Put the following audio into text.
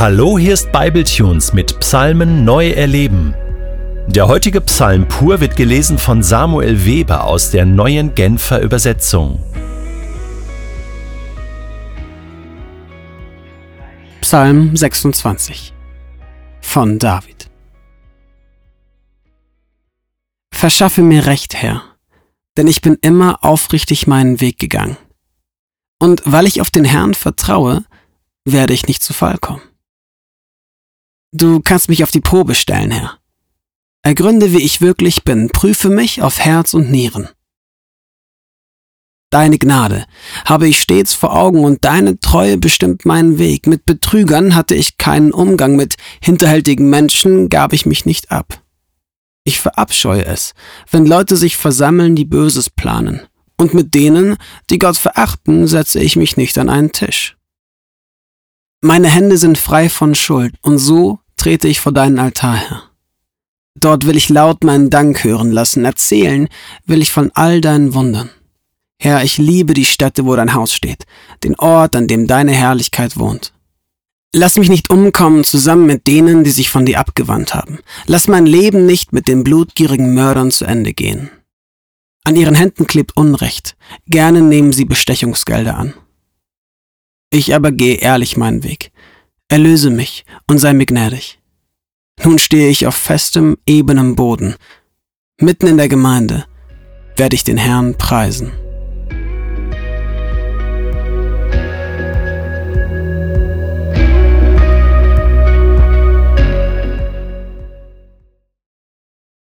Hallo, hier ist Bibletunes mit Psalmen neu erleben. Der heutige Psalm pur wird gelesen von Samuel Weber aus der neuen Genfer Übersetzung. Psalm 26 von David Verschaffe mir Recht, Herr, denn ich bin immer aufrichtig meinen Weg gegangen. Und weil ich auf den Herrn vertraue, werde ich nicht zu Fall kommen. Du kannst mich auf die Probe stellen, Herr. Ergründe, wie ich wirklich bin, prüfe mich auf Herz und Nieren. Deine Gnade habe ich stets vor Augen und deine Treue bestimmt meinen Weg. Mit Betrügern hatte ich keinen Umgang, mit hinterhältigen Menschen gab ich mich nicht ab. Ich verabscheue es, wenn Leute sich versammeln, die Böses planen. Und mit denen, die Gott verachten, setze ich mich nicht an einen Tisch. Meine Hände sind frei von Schuld, und so trete ich vor deinen Altar, Herr. Dort will ich laut meinen Dank hören lassen, erzählen will ich von all deinen Wundern. Herr, ich liebe die Stätte, wo dein Haus steht, den Ort, an dem deine Herrlichkeit wohnt. Lass mich nicht umkommen zusammen mit denen, die sich von dir abgewandt haben. Lass mein Leben nicht mit den blutgierigen Mördern zu Ende gehen. An ihren Händen klebt Unrecht, gerne nehmen sie Bestechungsgelder an. Ich aber gehe ehrlich meinen Weg. Erlöse mich und sei mir gnädig. Nun stehe ich auf festem, ebenem Boden. Mitten in der Gemeinde werde ich den Herrn preisen.